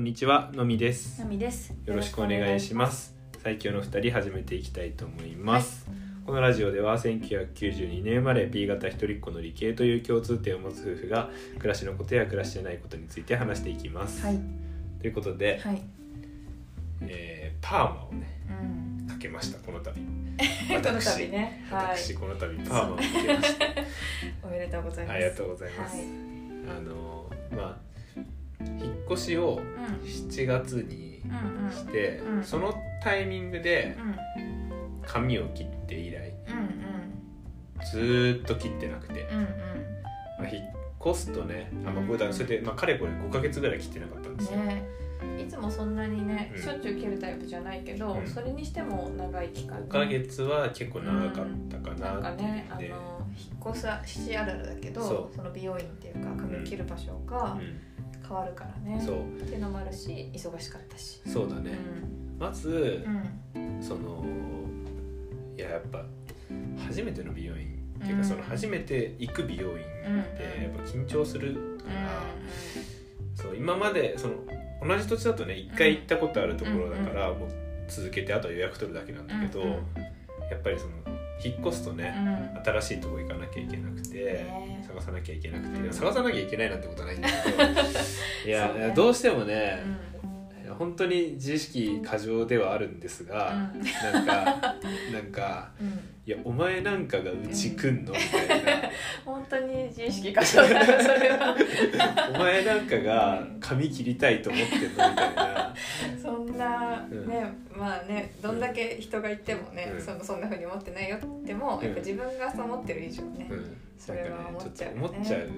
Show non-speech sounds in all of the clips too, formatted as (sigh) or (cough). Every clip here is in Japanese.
こんにちは、のみです。なみです。よろしくお願いします。最強の二人始めていきたいと思います。このラジオでは1992年生まれ B 型一人っ子の理系という共通点を持つ夫婦が暮らしのことや暮らしじゃないことについて話していきます。はい。ということで、はい。えーパーマをねうん。かけましたこの度。(laughs) この度ね。はい。私この度パーマをかけました。(laughs) おめでとうございます。ありがとうございます。はい。あのまあ引っ越しをうん。7月にうんうん。して、うんそのタイミングでうん。髪を切って以来うんずーっと切ってなくて、うん。うんまあ、引っ越すとねあ、まあ、だそれで、まあ、かれこれ5ヶ月ぐらい切ってなかったんですよ、うん。ね。いつもそんなにね、うんしょっちゅう切るタイプじゃないけど、うんそれにしても長い期間、5ヶ月は結構長かったかなんかなってね、あので引っ越さしあるあるだけどその美容院っていうか髪を切る場所がう変わるからね、ん、そう。っていうのもあるし忙しかったし、うそうだね、ん。まずう、ん。そのいややっぱ初めての美容院。っていううん。かその初めて行く美容院ってうん。やっぱ緊張するから、うそう今までその同じ土地だとね一回行ったことあるところだから、もう続けてあとは予約取るだけなんだけど、やっぱりその引っ越すとね、んうん。新しいとこ行かなきゃいけなくて、ね。探さなきゃいけなくて、うん。探さなきゃいけないなんてことはないんだけど (laughs) いやね。どうしてもねう、ん。本当に自意識過剰ではあるんですが、なんか (laughs) なんかうん。うんいやお前なんかがうち来んのみたいな。(laughs) 本当に自意識過剰だなそれは。お前なんかが髪切りたいと思ってんのみたいな。ね、どんだけ人がいてもね、うん。そのそんな風に思ってないよっても、うん。やっぱ自分がそう思ってる以上ね、うん。それは思っちゃうよね。ちょっと思っちゃう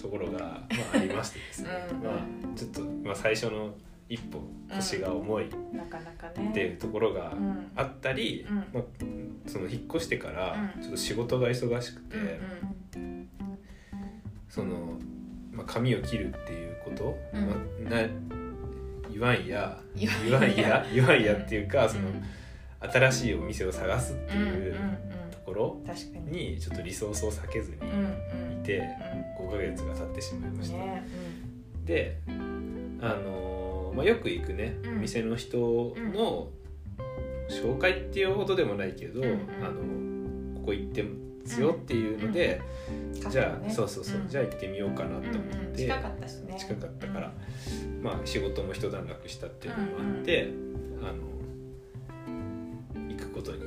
ところが、まあ、ありましてですね、うん。まあ、ちょっと、まあ、最初の一歩腰が重いっなかなかね。ていうところがうん。あったり、うん。まあ、その引っ越してからうん。ちょっと仕事が忙しくて、うん。その、まあ、髪を切るっていうこと、うん。まあ、な言わんや言言わんや言わんやっていうか、そのうん。新しいお店を探すってうんいうところに。にちょっとリソースを避けずにいて5ヶ月が経ってしまいました。ねで、あのーまあ、よく行くね、うん。店の人の紹介っていうほどでもないけど、あのここ行ってますよっていうので、うん。じゃあ、ね。そうそうそう、うん。じゃあ行ってみようかなと思って、うんうん。近かったしね。近かったから、まあ仕事も一段落したっていうのもあって、あの行くことに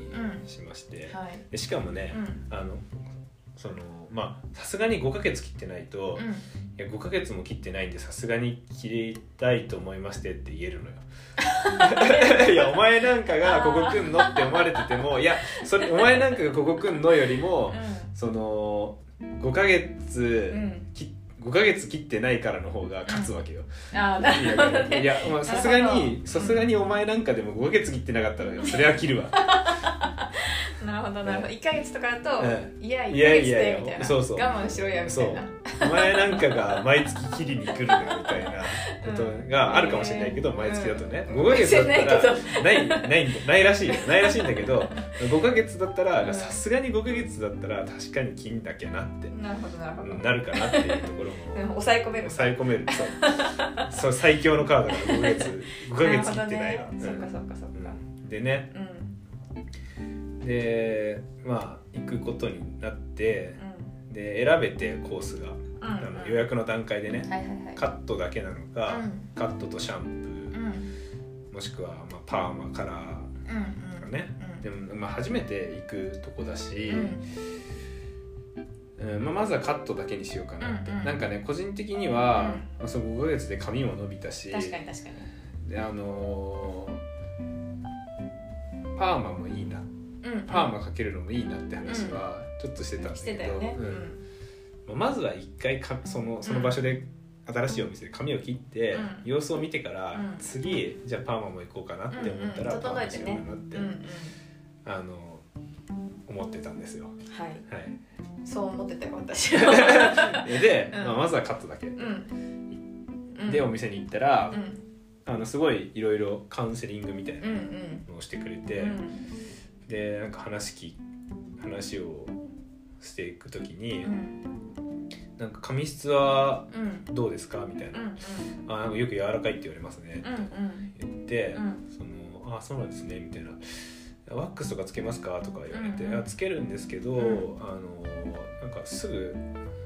しまして、うん。はい。でしかもね、うん。あのそのまあさすがに5ヶ月切ってないと、うん。いや5ヶ月も切ってないんでさすがに切りたいと思いましてって言えるのよ。(laughs) いやお前なんかがここ来んのって思われててもいやそれお前なんかがここ来んのよりもその5ヶ月、うん。き5ヶ月切ってないからの方が勝つわけよ、ああなるほどね。いやまあさすがにど。さすがにお前なんかでも5ヶ月切ってなかったらそれは切るわほどなるほど。1ヶ月とかだとうんいや1ヶいやい月やいやでみたいな。そうそう。我慢しろやみたいな。お前なんかが毎月切りに来るみたいなことが (laughs) あるかもしれないけど、うん。毎月だとね、うん。5ヶ月だったら (laughs) ないないないらしいよ。ないらしいんだけど5ヶ月だったうん。らさすがに5ヶ月だったら確かに切んなきゃなって、なるほどなるほど。うんなるかなっていうところでもも抑え込める。抑え込める。そう。そう最強のカードだから5ヶ月 (laughs) 5ヶ月切ってないわ、なそっかそっかそうん。でね。うんでまあ行くことになってうで選べてコースが、ん。あの予約の段階でね、はいはいはい。カットだけなのか、うん。カットとシャンプうん。ーもしくはまあパーマカラーうん。とかね、でも、まあ、初めて行くとこだし、うん。うんまあ、まずはカットだけにしようかなって、うんうん。なんかね個人的には、まあ、その5ヶ月で髪も伸びたし確かに確かに。であのーパーマもいいなうんパーマかけるのもいいなって話はちょっとしてたんだしてけど、ね。うん。まあまずは一回かそのその場所で新しいお店で髪を切って、うん。様子を見てから、うん。次じゃあパーマも行こうかなって思ったら、パーマしようかなって、あの思ってたんですよ。はい。はい、そう思ってたよ私。(laughs) で、うん。まあ、まずはカットだけ、うん。でお店に行ったら、うん。あのすごいいろいろカウンセリングみたいなのをしてくれて、うんでなんか話き話をしていく時に、うん。なんか髪質はうん。どうですか？みたいな、うんあなんかよく柔らかいって言われますね。ってうん。うん言って、うん。そのあそうなんですねみたいな。ワックスとかつけますか？とか言われて、うんうんあつけるんですけど、うん。あのなんかすぐ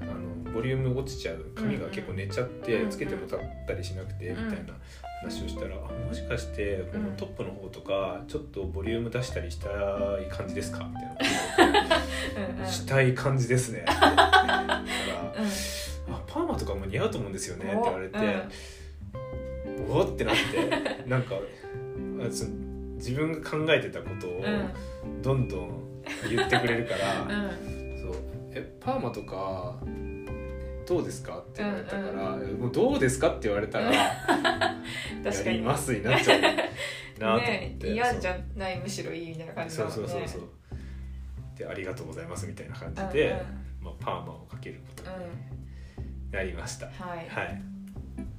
あのボリューム落ちちゃう。髪が結構寝ちゃって、つけても立ったりしなくて、うんみたいな話をしたら、あもしかしてこのトップの方とかちょっとボリューム出したりしたい感じですか？みたいな。(laughs) うんうん。したい感じですね。って言ったらうん。あパーマとかも似合うと思うんですよねって言われて、おってなって (laughs) なんか自分が考えてたことをうん。どんどん言ってくれるから、うん。そうえパーマとかどうですか？って言われたから、うんもうどうですか？って言われたらや (laughs) 確かに。りますになっちゃうなと思って、ね嫌じゃない？むしろいいみたいな感じそうだもんねそうそうそう。でありがとうございますみたいな感じうんで、うん。まあ、パーマをかけることにうんなりました、はい。はい。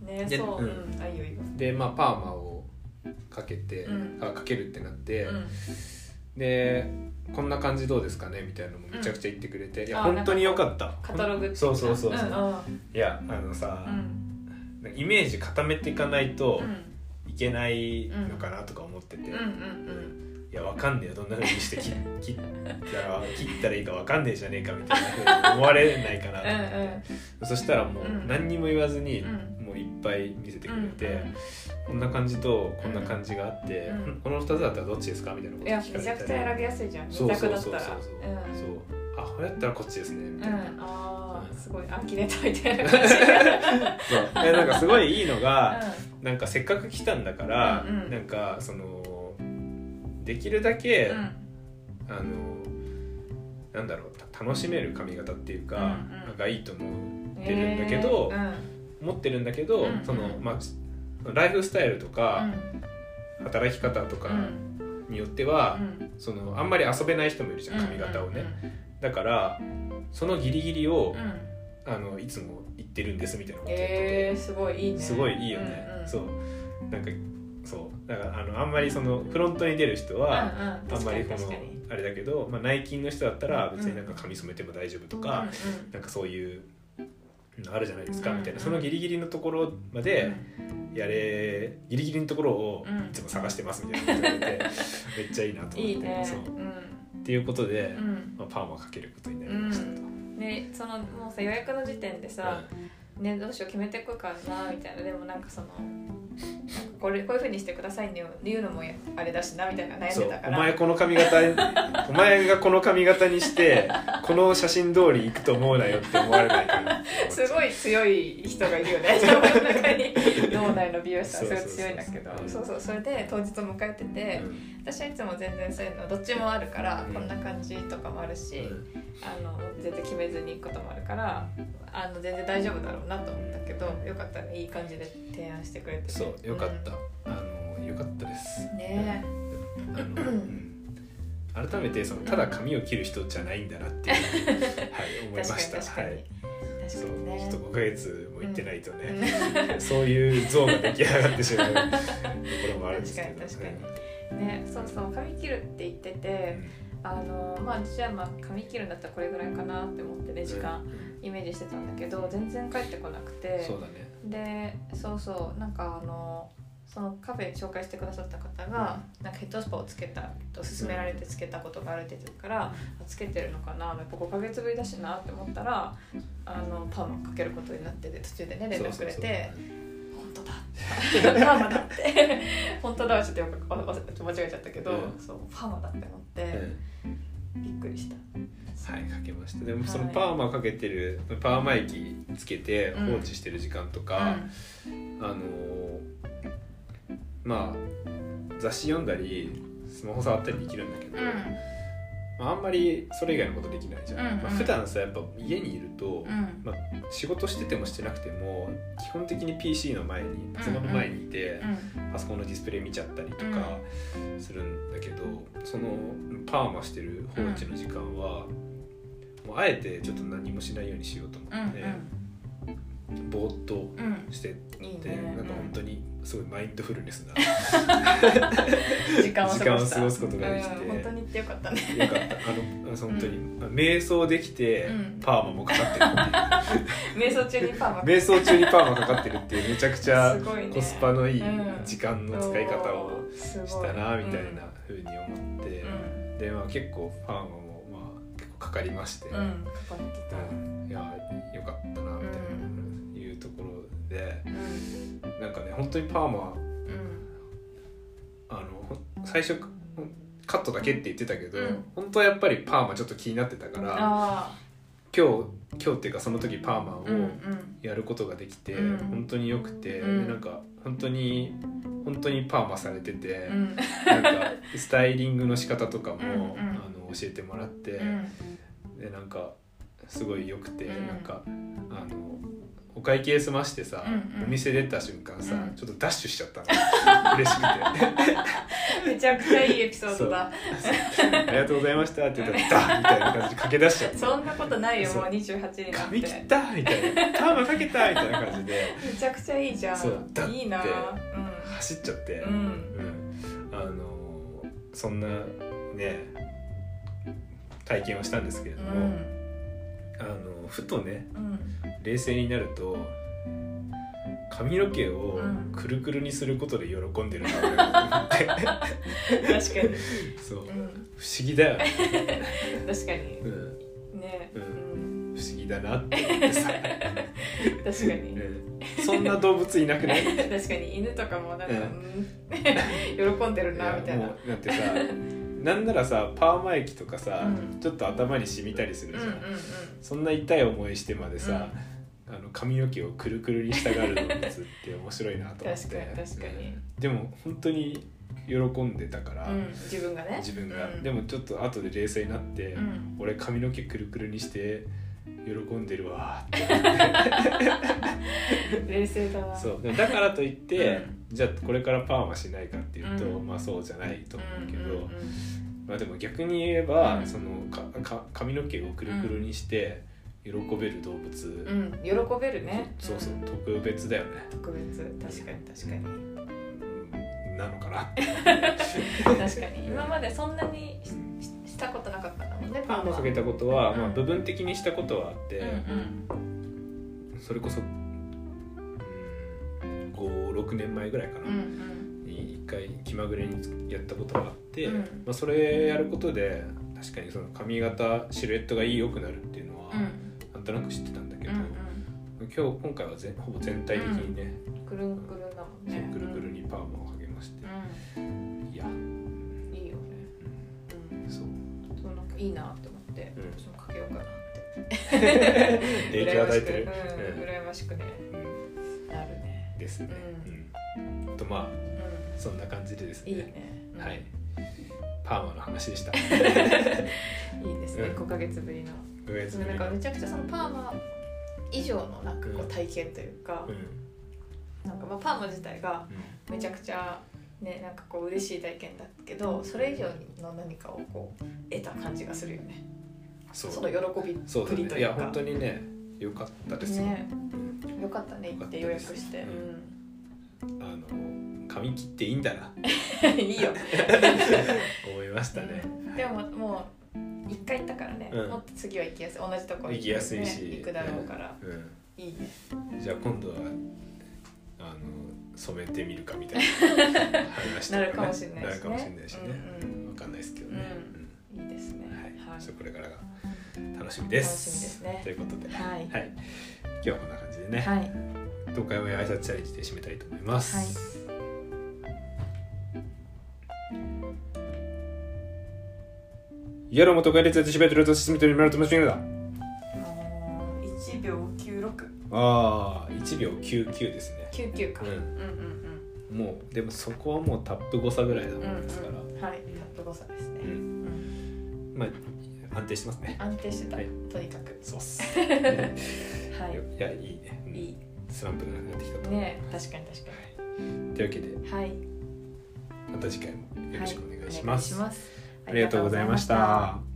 ねでそう。ううんん。あいいよいいよ。でまあパーマをかけて、うん。あかけるってなって、うんでこんな感じどうですかねみたいなのもめちゃくちゃ言ってくれて、いやあ本当によかった。カタログそうそうそうそう、うんいやあのさう、ん。イメージ固めていかないとうん。いけないのかなとか思ってて、いやわかんねえよ。どんなふうにして切切ったら切ったらいいかわかんねえじゃねえかみたいなふうに思われないかなと思って、そしたらもううん。何にも言わずに、いっぱい見せてくれうんて、こんな感じとこんな感じがあって、うん。この2つだったらどっちですかみたいなこと聞かれたり。めちゃくちゃ選びやすいじゃん二そうそう択だったら。そうそうそう、そうあこれやったらこっちですねみたいな、うん。ああうんすごいアキネーターみたいな感じ。(laughs) そう。えなんかすごいいいのが、なんかせっかく来たんだから、うなんかそのできるだけ、うん。あのなんだろうた楽しめる髪型っていうか、うんうん。がいいと思うんってるんだけどえー思ってるんだけど、うん。そのまあライフスタイルとうん。か、働き方とかうん。によっては、うん。そのあんまり遊べない人もいるじゃん髪型をね、だからそのギリギリをうん、うんあのいつも言ってるんですみたいなこと言ってて、えー、すごいいいね。すごいいいよね、うんうん。そう。なんかそう。だからあのあんまりそのフロントに出る人は、うんうん、あんまりこのあれだけど、まあ、内勤の人だったら別になんか髪染めても大丈夫とか、確かになんかそういうのあるじゃないですか、うん。みたいな。そのギリギリのところまでやれギリギリのところをうん。いつも探してますみたいなこと言われて (laughs) めっちゃいいなと思って。そう。うん。っていうことで、うん。まあ、パーマかけることになりましたと。ねそのもうさ予約の時点でさ、ねどうしよう決めていくかなみたいな。でもなんかそのこれこういうふうにしてくださいね言うのもあれだしなみたいな悩んでたから。お前この髪型お前がこの髪型にして (laughs) この写真通り行くと思うなよって思われないからすごい強い人がいるよね自分の中に。脳内の美容師さん。すごい強いんだけど。そうそううそれで当日を迎えてて、私はいつも全然そういうのどっちもあるから、うん。こんな感じとかもあるし、うん。あの全然決めずに行くこともあるからあの全然大丈夫だろうなと思ったけどよかったね。いい感じで提案してくれててそうよかった、あのよかったです。うん。ねあのうん。改めてそのただ髪を切る人じゃないんだなっていう、(laughs) はい、思いました。確かに確かに、はい。確そうかにね。ちょっと5ヶ月も行ってないとね、(laughs) そういう像が出来上がってしまうところもあるんですけど。確かに確かねそうそう髪切るって言っててあのまあじゃあまあ髪切るんだったらこれぐらいかなって思ってね時間。うんイメージしてたんだけど全然帰ってこなくて。そうだね。でそうそうなんかあのそのカフェ紹介してくださった方が、なんかヘッドスパをつけたと勧められてつけたことがあるって言ってるから、あつけてるのかなやっぱ5ヶ月ぶりだしなって思ったらあのパーマかけることになってて途中でね連絡くれて本当だパーマだって。(laughs) 本当だはちょっと間違えちゃったけど、うん。そうパーマだって思って、うんびっくりした。はいかけました。でもそのはいパーマかけてるパーマ液つけて放置してる時間とか、あのまあ雑誌読んだりスマホ触ったりできるんだけど、うんまあ、あんまりそれ以外のことできないじゃん、うんうん。まあ、普段さやっぱ家にいると、うん。まあ、仕事しててもしてなくても基本的に PC の前にパソコンの前にいて、うん。パソコンのディスプレイ見ちゃったりとかするんだけど、そのパーマしてる放置の時間は、もうあえてちょっと何もしないようにしようと思うんって、ぼーっとうん。うんしていいて、ね。なんか本当にすごいマインドフルネスな (laughs) 時間を過ごすことができてうん本当に行ってよかったね。よかった。あの本当に、瞑想できて、うん。パーマもかかってる。っていう瞑想中にパーマ瞑想中にパーマかかってるっていうめちゃくちゃコスパのいいうん。時間の使い方をしたなみたいなふうに思って、うん。でまあ結構パーマもまあ結構かかりまして、うん、いやよかったなみたいなでうん。なんかね本当にパーマうん。あのほ最初カットだけって言ってたけど、うん。本当はやっぱりパーマちょっと気になってたからあ今日今日っていうかその時パーマをやることができて、うん。本当によくて、うん。でなんか本当に本当にパーマされてて、うん。なんかスタイリングの仕方とかも、あの教えてもらって、うん。でなんかすごい良くて、うん。なんかあのお会計済ましてさ、うんうん。お店出た瞬間さ、うん。ちょっとダッシュしちゃったの。(laughs) 嬉しくて。めちゃくちゃいいエピソードだ「ありがとうございました」って言ったら「ダッ!」みたいな感じで駆け出しちゃって。そんなことないよもう28になって。髪切ったみたいな。パーマかけたみたいな感じで。めちゃくちゃいいじゃん。そうだっていいな。走っちゃって、うん、うん。うん。あのそんなね体験をしたんですけれども、うんあのふとねうん。冷静になると髪の毛をうん。くるくるにすることで喜んでるな俺は思って。確かに、そう。不うん、思議だよね、確かに。うん、ね、ううん。ん、不思議だなって。思ってさ、確かに。うん。そんな動物いなくない？確かに。犬とかもなんか、ううん。(laughs) 喜んでるなみたいな。なんてさなんならさパーマ液とかさ、うん。ちょっと頭に染みたりするじゃん、うんうんうん。そんな痛い思いしてまでさ、あの髪の毛をくるくるにしたがる動物って面白いなと思って。確かに確かに。うんでも本当に喜んでたから、うん、自分がね。自分が、うん。でもちょっと後で冷静になって、うん。俺髪の毛くるくるにして喜んでるわって (laughs) 冷静だな。そう。でもだからといって、うん。じゃあこれからパーマしないかっていうと、うん。まあそうじゃないと思うけど、まあでも逆に言えば、うん。そのかか髪の毛をくるくるにして喜べる動物、うん、喜べるね。そうそううん。特別だよね、特別。確かに確かに。うん。なのかな (laughs) 確かに。今までそんなにしたことなかったんだもんねパーマかけたことは、うん。まあ、部分的にしたことはあって、うんそれこそ、うん、56年前ぐらいかな、に一回気まぐれにやったことがあって、うん。まあ、それやることで確かにその髪型シルエットがいい良くなるっていうのは、うん。なんとなく知ってたんだけど、うん今日今回はぜほぼ全体的にね、うん。くるんくるんだもんね。くるくるにパーマをかけまして、ういや、んいいよね。うん。そう。そうなんかいいなって思ってうん。私もかけようかなって。(laughs) 影響与えてる、うん。羨ましくねですね、うん。とまあうそんな感じでですね。んいいね。うん。はい。パーマの話でした。(laughs) いいですね。うん。5ヶ月ぶりの。5月ぶりの。なんかめちゃくちゃそのパーマ以上のなんかこううん体験というかうん。なんかまあパーマ自体がうん。めちゃくちゃねなんかこう嬉しい体験だけどそれ以上の何かをこう得た感じがするよね。そう。その喜びそうだっぷりというか。ね。いや本当にね良かったですよ、ね。うんよかったね行って予約して。よかうあの髪切っていいんだな。ん (laughs) いいよ。(laughs) 思いましたね、うんでももう一回行ったからね。うん。もっと次は行きやすい。同じところ。行きやすいし。ね。行くだろうから。ういいね。ん、じゃあ今度はあの染めてみるかみたいな。(laughs) 話となるかもしれないしね。なるかもしれないしね、うんわかんないですけどね、いいですね。うんはい、はいちょっとこれからが楽しみです。楽しみですね。ということで、はい。はい、今日はこんな感じでね、はい。東海オンエア挨拶チャレンジで締めたいと思います、イエローも東海列やってしべてると進みとになるとだあのー1秒96ああ1秒99ですね。99か。うん。うんうんもうでもそこはもうタップ誤差ぐらいだもうんうんんですから、うんはい。タップ誤差ですね。うんうんまあ安定してますね。安定してたはい。とにかく。そうっす。(laughs) はい。い。やいい。ね、うん。いい。スランプがなくなってきたと、ね確かに確かというわけでにはい。また次回もよろしくお願いしはお願います、します。ありがとうございました